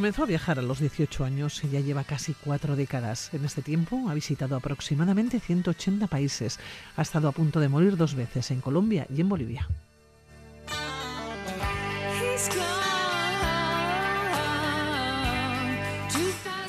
Comenzó a viajar a los 18 años y ya lleva casi cuatro décadas. En este tiempo ha visitado aproximadamente 180 países. Ha estado a punto de morir dos veces en Colombia y en Bolivia.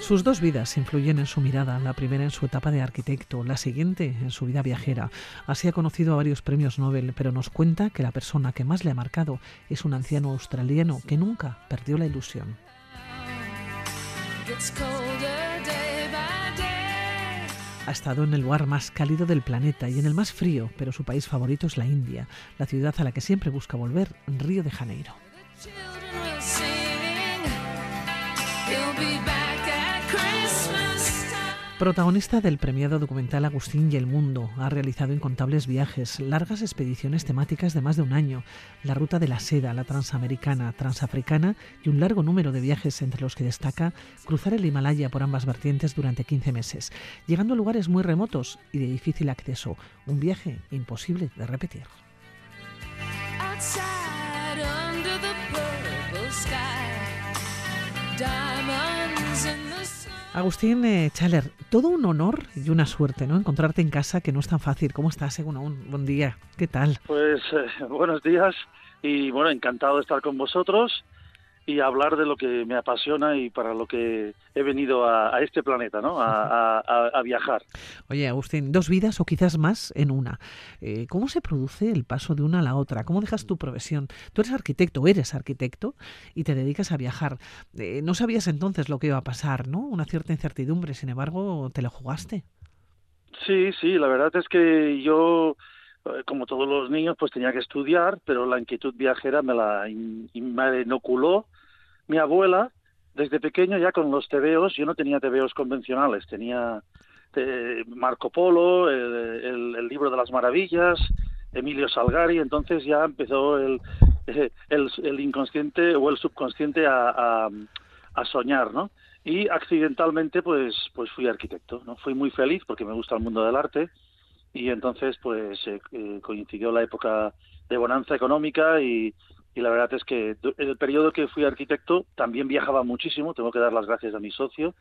Sus dos vidas influyen en su mirada, la primera en su etapa de arquitecto, la siguiente en su vida viajera. Así ha conocido a varios premios Nobel, pero nos cuenta que la persona que más le ha marcado es un anciano australiano que nunca perdió la ilusión. Ha estado en el lugar más cálido del planeta y en el más frío, pero su país favorito es la India, la ciudad a la que siempre busca volver, Río de Janeiro. Protagonista del premiado documental Agustín y el Mundo, ha realizado incontables viajes, largas expediciones temáticas de más de un año, la ruta de la seda, la transamericana, transafricana y un largo número de viajes entre los que destaca cruzar el Himalaya por ambas vertientes durante 15 meses, llegando a lugares muy remotos y de difícil acceso, un viaje imposible de repetir. Agustín eh, Chaler, todo un honor y una suerte, ¿no? Encontrarte en casa, que no es tan fácil. ¿Cómo estás, según un buen día? ¿Qué tal? Pues eh, buenos días y bueno, encantado de estar con vosotros y hablar de lo que me apasiona y para lo que he venido a, este planeta, ¿no? A, viajar. Oye, Agustín, dos vidas o quizás más en una. Eh, ¿Cómo se produce el paso de una a la otra? ¿Cómo dejas tu profesión? Tú eres arquitecto, eres arquitecto y te dedicas a viajar. Eh, no sabías entonces lo que iba a pasar, ¿no? Una cierta incertidumbre, sin embargo, te lo jugaste. Sí, sí, la verdad es que yo como todos los niños, pues tenía que estudiar, pero la inquietud viajera me la inoculó mi abuela desde pequeño ya con los tebeos. Yo no tenía tebeos convencionales, tenía eh, Marco Polo, el, libro de las maravillas, Emilio Salgari, entonces ya empezó el, eh, el, inconsciente o el subconsciente a, a, soñar, ¿no? Y accidentalmente, pues, pues fui arquitecto, ¿no? Fui muy feliz porque me gusta el mundo del arte y entonces pues eh, eh, coincidió la época de bonanza económica y, y, la verdad es que en el periodo que fui arquitecto también viajaba muchísimo, tengo que dar las gracias a mi socio,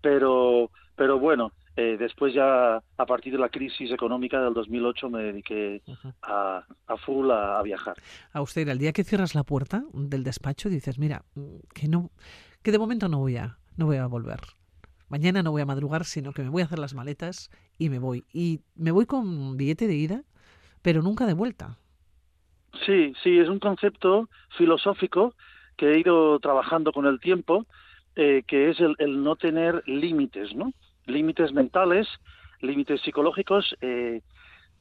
pero, pero bueno, eh, después ya a partir de la crisis económica del 2008 me dediqué a, a, full a, viajar. A usted, el día que cierras la puerta del despacho dices, mira, que no, que de momento no voy a, no voy a volver mañana no voy a madrugar, sino que me voy a hacer las maletas y me voy. Y me voy con billete de ida, pero nunca de vuelta. Sí, sí, es un concepto filosófico que he ido trabajando con el tiempo, eh, que es el, no tener límites, ¿no? Límites mentales, límites psicológicos, eh,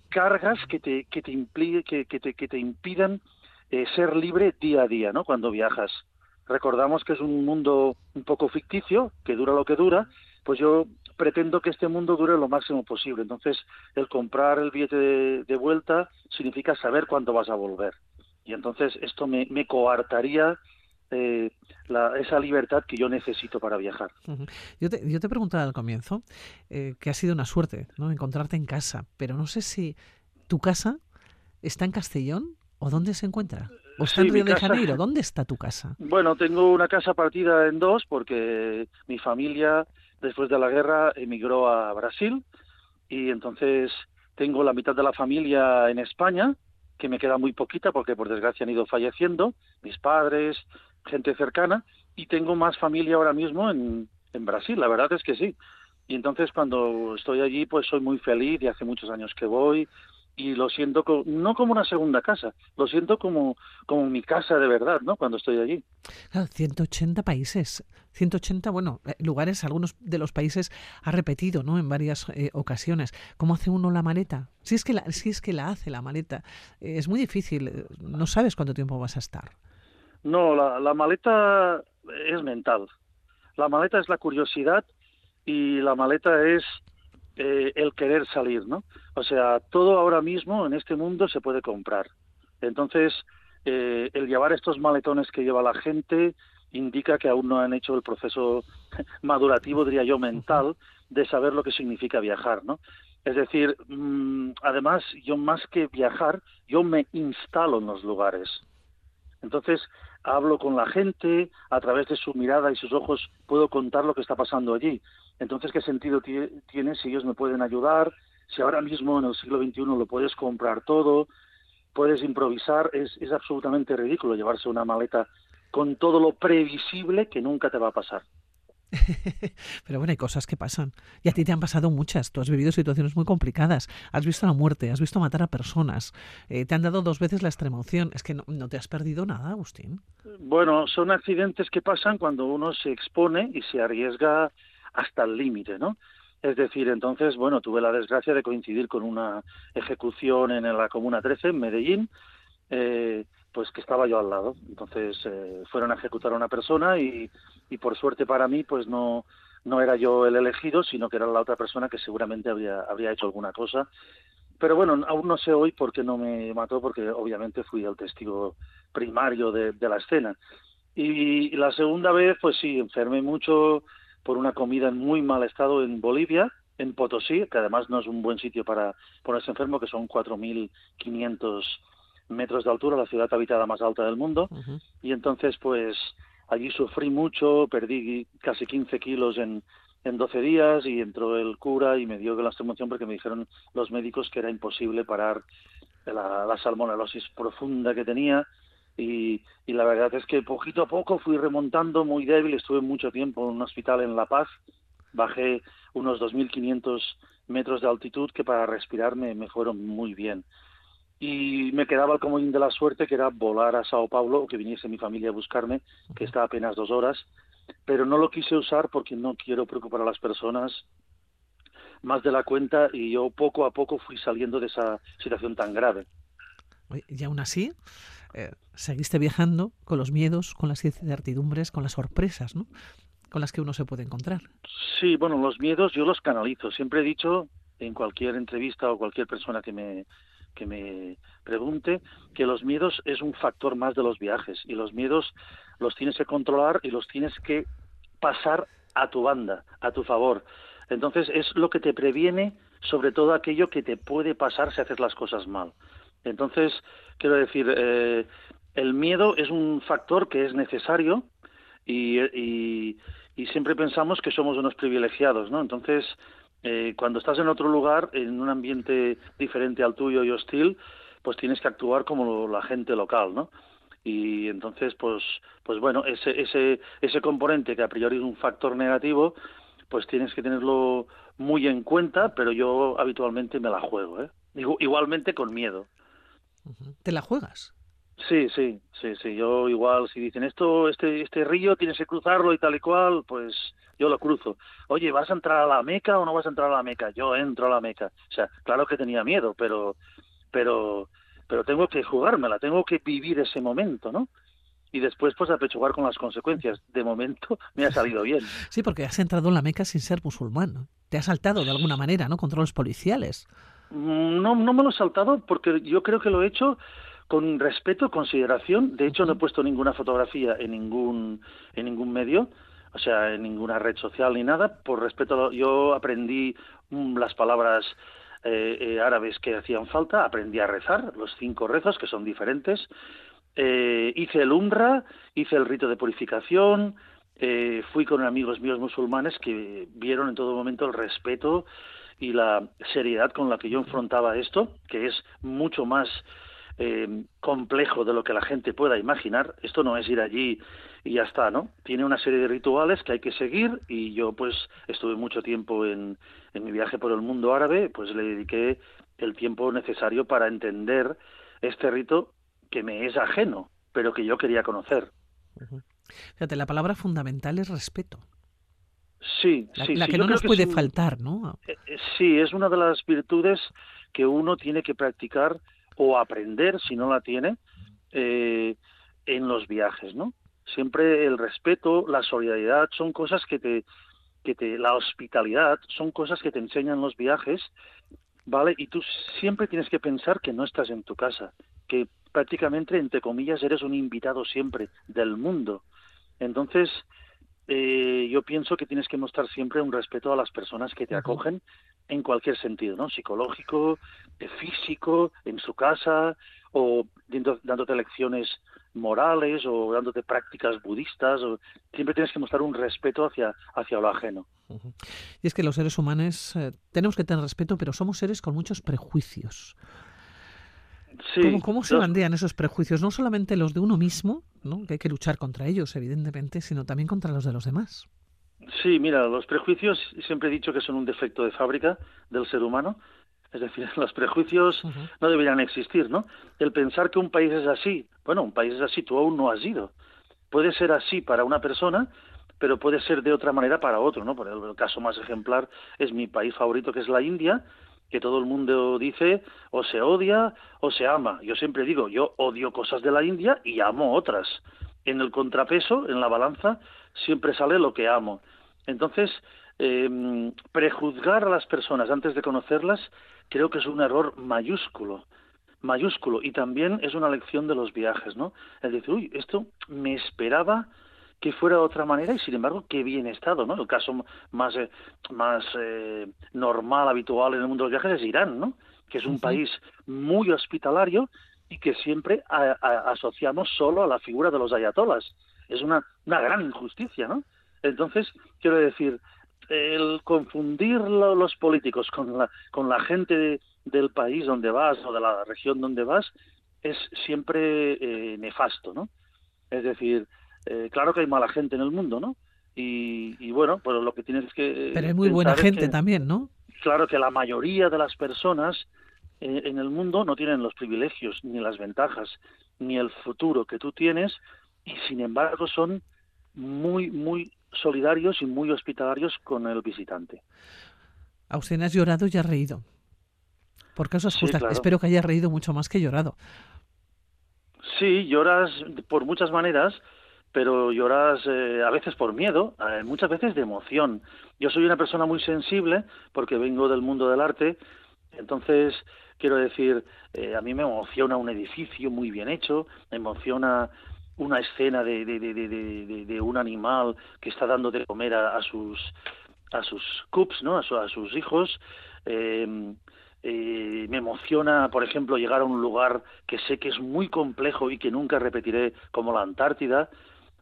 cargas que te, que te, que, que, te, que te impidan eh, ser libre día a día, ¿no? Cuando viajas recordamos que es un mundo un poco ficticio, que dura lo que dura, pues yo pretendo que este mundo dure lo máximo posible. Entonces, el comprar el billete de, vuelta significa saber cuándo vas a volver. Y entonces esto me, coartaría eh, esa libertad que yo necesito para viajar. yo, te, yo te preguntaba al comienzo eh, que ha sido una suerte ¿no? encontrarte en casa, pero no sé si tu casa está en Castellón o dónde se encuentra. ¿O está en Río de Janeiro? ¿Dónde está tu casa? Bueno, tengo una casa partida en dos porque mi familia, después de la guerra, emigró a Brasil y entonces tengo la mitad de la familia en España, que me queda muy poquita porque por desgracia han ido falleciendo, mis padres, gente cercana, y tengo más familia ahora mismo en, en Brasil, la verdad es que sí. Y entonces cuando estoy allí, pues soy muy feliz y hace muchos años que voy, y lo siento no como una segunda casa, lo siento como, como mi casa de verdad, ¿no? Cuando estoy allí. Claro, 180 países, 180, bueno, eh, lugares, algunos de los países ha repetido, ¿no? En varias eh, ocasiones. ¿Cómo hace uno la maleta? Si es que la, si es que la hace la maleta, eh, es muy difícil, no sabes cuánto tiempo vas a estar. No, la, la maleta es mental. La maleta es la curiosidad y la maleta es eh, el querer salir, ¿no? O sea, todo ahora mismo en este mundo se puede comprar. Entonces, eh, el llevar estos maletones que lleva la gente indica que aún no han hecho el proceso madurativo, diría yo, mental, de saber lo que significa viajar, ¿no? Es decir, mm, además, yo más que viajar, yo me instalo en los lugares. Entonces, hablo con la gente, a través de su mirada y sus ojos puedo contar lo que está pasando allí. Entonces, ¿qué sentido tiene si ellos me pueden ayudar? Si ahora mismo en el siglo XXI lo puedes comprar todo, puedes improvisar, es, es absolutamente ridículo llevarse una maleta con todo lo previsible que nunca te va a pasar. Pero bueno, hay cosas que pasan. Y a ti te han pasado muchas. Tú has vivido situaciones muy complicadas. Has visto la muerte, has visto matar a personas. Eh, te han dado dos veces la extrema opción. Es que no, no, te has perdido nada, Agustín. Bueno, son accidentes que pasan cuando uno se expone y se arriesga hasta el límite, ¿no? Es decir, entonces, bueno, tuve la desgracia de coincidir con una ejecución en la Comuna 13, en Medellín, eh, pues que estaba yo al lado. Entonces eh, fueron a ejecutar a una persona y, por suerte para mí, pues no, no era yo el elegido, sino que era la otra persona que seguramente habría, habría hecho alguna cosa. Pero bueno, aún no sé hoy por qué no me mató, porque obviamente fui el testigo primario de, de la escena. Y, y la segunda vez, pues sí, enfermé mucho, por una comida en muy mal estado en Bolivia, en Potosí, que además no es un buen sitio para ponerse enfermo, que son 4.500 metros de altura, la ciudad habitada más alta del mundo. Y entonces, pues allí sufrí mucho, perdí casi 15 kilos en, en 12 días y entró el cura y me dio la extremación porque me dijeron los médicos que era imposible parar la, la salmonelosis profunda que tenía y, y, la verdad es que poquito a poco fui remontando muy débil, estuve mucho tiempo en un hospital en La Paz, bajé unos 2.500 metros de altitud que para respirar me, fueron muy bien. Y me quedaba el comodín de la suerte que era volar a Sao Paulo o que viniese mi familia a buscarme, que está apenas dos horas, pero no lo quise usar porque no quiero preocupar a las personas más de la cuenta y yo poco a poco fui saliendo de esa situación tan grave. Y aún así, eh, seguiste viajando con los miedos, con las incertidumbres, con las sorpresas, ¿no? Con las que uno se puede encontrar. Sí, bueno, los miedos yo los canalizo. Siempre he dicho en cualquier entrevista o cualquier persona que me que me pregunte que los miedos es un factor más de los viajes y los miedos los tienes que controlar y los tienes que pasar a tu banda, a tu favor. Entonces es lo que te previene sobre todo aquello que te puede pasar si haces las cosas mal. Entonces, quiero decir, eh, el miedo es un factor que es necesario y, siempre pensamos que somos unos privilegiados, ¿no? Entonces, eh, cuando estás en otro lugar, en un ambiente diferente al tuyo y hostil, pues tienes que actuar como la gente local, ¿no? Y entonces, pues, pues bueno, ese, ese, ese componente que a priori es un factor negativo, pues tienes que tenerlo muy en cuenta, pero yo habitualmente me la juego, ¿eh? Igualmente con miedo. ¿Te la juegas? Sí, sí, sí, sí. Yo igual, si dicen esto, este, este río tienes que cruzarlo y tal y cual, pues yo lo cruzo. Oye, ¿vas a entrar a la Meca o no vas a entrar a la Meca? Yo entro a la Meca. O sea, claro que tenía miedo, pero, pero, pero tengo que jugármela, tengo que vivir ese momento, ¿no? Y después, pues, apechugar con las consecuencias. De momento, me ha salido bien. Sí, porque has entrado en la Meca sin ser musulmán. Te has saltado de alguna manera, ¿no? Controles policiales. Mm, no, no me lo he saltado porque yo creo que lo he hecho con respeto, consideración. De hecho, no he puesto ninguna fotografía en ningún, en ningún medio, o sea, en ninguna red social ni nada. Por respeto, yo aprendí mm, las palabras eh, eh, árabes que hacían falta, aprendí a rezar, los cinco rezos, que son diferentes. Eh, hice el umbra, hice el rito de purificación, eh, fui con amigos míos musulmanes que vieron en todo momento el respeto y la seriedad con la que yo enfrentaba esto, que es mucho más eh, complejo de lo que la gente pueda imaginar. Esto no es ir allí y ya está, ¿no? Tiene una serie de rituales que hay que seguir y yo pues estuve mucho tiempo en, en mi viaje por el mundo árabe, pues le dediqué el tiempo necesario para entender este rito que me es ajeno, pero que yo quería conocer. Fíjate, la palabra fundamental es respeto. Sí, la, sí, la que no nos puede un- faltar, ¿no? eh, eh, Sí, es una de las virtudes que uno tiene que practicar o aprender, si no la tiene, eh, en los viajes, ¿no? Siempre el respeto, la solidaridad son cosas que te, que te, la hospitalidad son cosas que te enseñan los viajes, ¿vale? Y tú siempre tienes que pensar que no estás en tu casa, que prácticamente, entre comillas, eres un invitado siempre del mundo. Entonces, eh, yo pienso que tienes que mostrar siempre un respeto a las personas que te acogen en cualquier sentido, ¿no? Psicológico, físico, en su casa, o dándote lecciones morales o dándote prácticas budistas. O, siempre tienes que mostrar un respeto hacia, hacia lo ajeno. Y es que los seres humanos eh, tenemos que tener respeto, pero somos seres con muchos prejuicios. Sí, ¿Cómo, se bandean esos prejuicios? No solamente los de uno mismo, ¿no? que hay que luchar contra ellos, evidentemente, sino también contra los de los demás. Sí, mira, los prejuicios siempre he dicho que son un defecto de fábrica del ser humano. Es decir, los prejuicios no deberían existir, ¿no? El pensar que un país es así, bueno, un país es así, tú aún no has ido. Puede ser así para una persona, pero puede ser de otra manera para otro, ¿no? Por el caso más ejemplar es mi país favorito, que es la India, que todo el mundo dice o se odia o se ama. Yo siempre digo, yo odio cosas de la India y amo otras. En el contrapeso, en la balanza, siempre sale lo que amo. Entonces, eh, prejuzgar a las personas antes de conocerlas creo que es un error mayúsculo mayúsculo y también es una lección de los viajes, ¿no? Es decir, uy, esto me esperaba que fuera de otra manera y sin embargo qué bien estado, ¿no? El caso más eh, más eh, normal, habitual en el mundo de los viajes es Irán, ¿no? Que es un país muy hospitalario y que siempre asociamos solo a la figura de los ayatolas. Es una, una gran injusticia, ¿no? Entonces, quiero decir, el confundir los políticos con la, con la gente del país donde vas o de la región donde vas es siempre eh, nefasto, ¿no? Es decir, eh, claro que hay mala gente en el mundo, ¿no? Y, bueno, pues lo que tienes que... Pero hay muy buena gente también, ¿no? Claro que la mayoría de las personas eh, en el mundo no tienen los privilegios, ni las ventajas, ni el futuro que tú tienes, y sin embargo son muy, muy solidarios y muy hospitalarios con el visitante. Austin, has llorado y has reído. Por causas justas. Espero que haya reído mucho más que llorado. Sí, lloras por muchas maneras, pero lloras eh, a veces por miedo, eh, muchas veces de emoción. Yo soy una persona muy sensible porque vengo del mundo del arte, entonces quiero decir, eh, a mí me emociona un edificio muy bien hecho, me emociona una escena de, de, de, de un animal que está dando de comer a, sus a sus cups, ¿no? A, a sus hijos. Eh, eh, me emociona, por ejemplo, llegar a un lugar que sé que es muy complejo y que nunca repetiré, como la Antártida,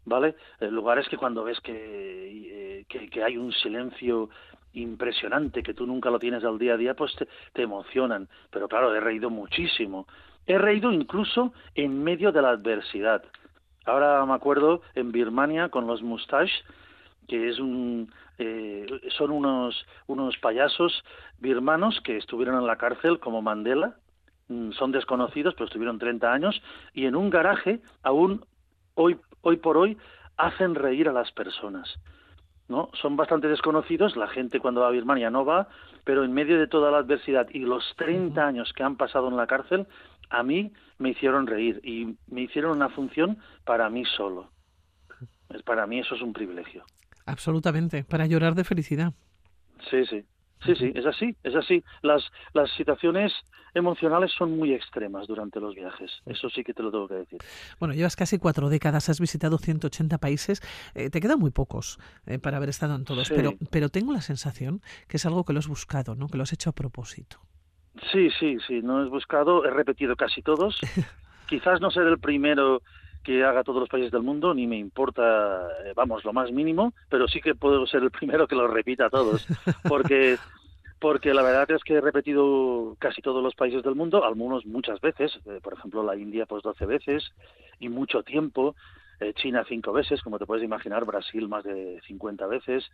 ¿vale? Lugares que cuando ves que, eh, que, hay un silencio impresionante, que tú nunca lo tienes al día a día, pues te, emocionan. Pero claro, he reído muchísimo. He reído incluso en medio de la adversidad. Ahora me acuerdo en Birmania con los Mustache, que es un, eh, son unos, unos payasos birmanos que estuvieron en la cárcel como Mandela, mm, son desconocidos, pero estuvieron 30 años, y en un garaje aún hoy, hoy por hoy hacen reír a las personas. ¿no? Son bastante desconocidos, la gente cuando va a Birmania no va, pero en medio de toda la adversidad y los 30 años que han pasado en la cárcel, a mí me hicieron reír y me hicieron una función para mí solo. Para mí eso es un privilegio. Absolutamente, para llorar de felicidad. Sí, sí. Sí, sí, es así, es así. Las, las situaciones emocionales son muy extremas durante los viajes. Eso sí que te lo tengo que decir. Bueno, llevas casi cuatro décadas, has visitado 180 países. Eh, te quedan muy pocos eh, para haber estado en todos, pero, pero tengo la sensación que es algo que lo has buscado, ¿no? que lo has hecho a propósito. Sí, sí, sí, no he buscado, he repetido casi todos. Quizás no ser el primero que haga todos los países del mundo, ni me importa, eh, vamos, lo más mínimo, pero sí que puedo ser el primero que lo repita a todos, porque porque la verdad es que he repetido casi todos los países del mundo, algunos muchas veces, eh, por ejemplo la India pues 12 veces y mucho tiempo, eh, China cinco veces, como te puedes imaginar, Brasil más de 50 veces,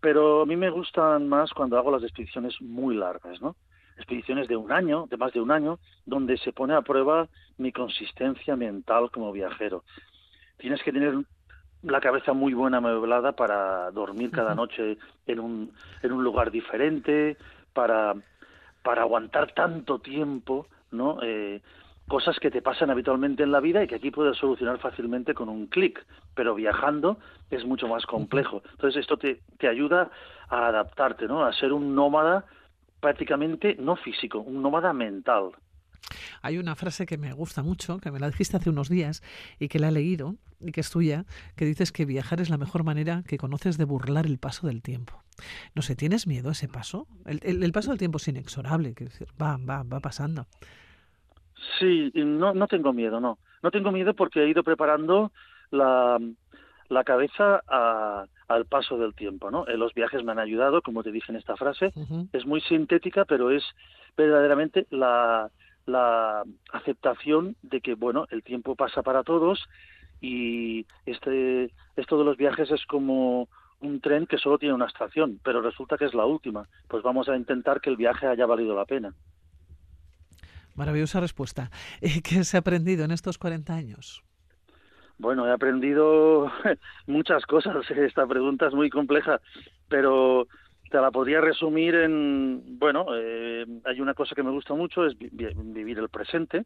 pero a mí me gustan más cuando hago las expediciones muy largas, ¿no? Expediciones de un año, de más de un año, donde se pone a prueba mi consistencia mental como viajero. Tienes que tener la cabeza muy buena amueblada para dormir cada noche en un, en un lugar diferente, para, para aguantar tanto tiempo, ¿no? Eh, cosas que te pasan habitualmente en la vida y que aquí puedes solucionar fácilmente con un clic, pero viajando es mucho más complejo. Entonces esto te, te ayuda a adaptarte, ¿no? A ser un nómada prácticamente no físico, un nómada mental. Hay una frase que me gusta mucho, que me la dijiste hace unos días y que la he leído y que es tuya, que dices que viajar es la mejor manera que conoces de burlar el paso del tiempo. No sé, ¿tienes miedo a ese paso? El, paso del tiempo es inexorable, que va, va, va pasando. Sí, no, no tengo miedo, no. No tengo miedo porque he ido preparando la, la cabeza al paso del tiempo, ¿no? los viajes me han ayudado, como te dije en esta frase. Es muy sintética, pero es verdaderamente la, la aceptación de que, bueno, el tiempo pasa para todos y este, esto de los viajes es como un tren que solo tiene una estación, pero resulta que es la última. Pues vamos a intentar que el viaje haya valido la pena. Maravillosa respuesta. ¿Qué se ha aprendido en estos 40 años? Bueno, he aprendido muchas cosas. Esta pregunta es muy compleja, pero te la podría resumir en, bueno, eh, hay una cosa que me gusta mucho, es vivir el presente,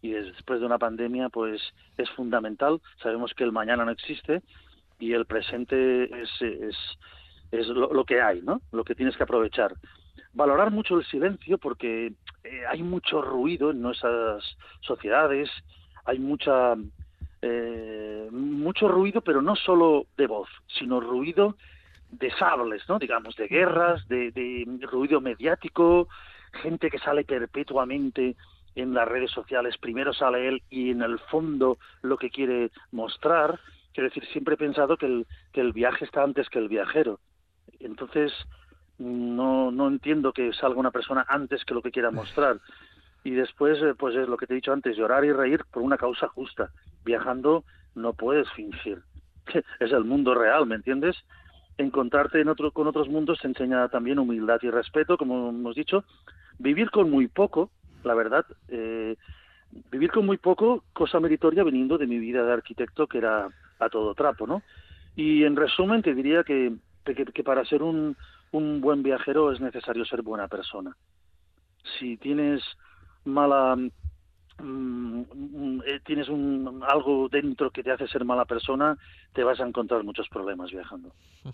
y después de una pandemia, pues es fundamental. Sabemos que el mañana no existe y el presente es, es, es lo, que hay, ¿no? Lo que tienes que aprovechar. Valorar mucho el silencio porque eh, hay mucho ruido en nuestras sociedades, hay mucha eh, mucho ruido, pero no solo de voz, sino ruido de sables, ¿no? Digamos, de guerras, de, de ruido mediático, gente que sale perpetuamente en las redes sociales, primero sale él y en el fondo lo que quiere mostrar. Quiero decir, siempre he pensado que el, que el viaje está antes que el viajero. Entonces, no, no entiendo que salga una persona antes que lo que quiera mostrar. Y después, eh, pues es lo que te he dicho antes, llorar y reír por una causa justa. Viajando no puedes fingir. Es el mundo real, ¿me entiendes? encontrarte en otro, con otros mundos te enseña también humildad y respeto, como hemos dicho, vivir con muy poco, la verdad, eh, vivir con muy poco, cosa meritoria viniendo de mi vida de arquitecto que era a todo trapo, ¿no? Y en resumen te diría que, que, para ser un, un buen viajero es necesario ser buena persona. Si tienes mala Mm, mm, eh, tienes un, algo dentro que te hace ser mala persona, te vas a encontrar muchos problemas viajando.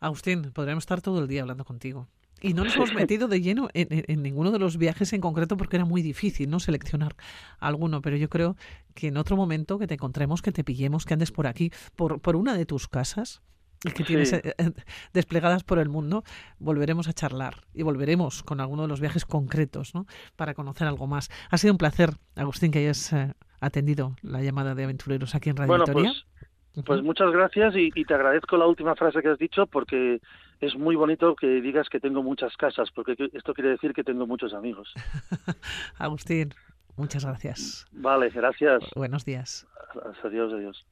Agustín, podríamos estar todo el día hablando contigo. Y no nos hemos metido de lleno en, ninguno de los viajes en concreto porque era muy difícil no seleccionar alguno, pero yo creo que en otro momento que te encontremos, que te pillemos, que andes por aquí, por, por una de tus casas, que tienes eh, eh, desplegadas por el mundo, volveremos a charlar y volveremos con alguno de los viajes concretos ¿no? para conocer algo más. Ha sido un placer, Agustín, que hayas eh, atendido la llamada de aventureros aquí en Radio bueno, Pues, pues muchas gracias y, te agradezco la última frase que has dicho porque es muy bonito que digas que tengo muchas casas, porque esto quiere decir que tengo muchos amigos. Agustín, muchas gracias. Vale, gracias. Buenos días. Adiós, adiós.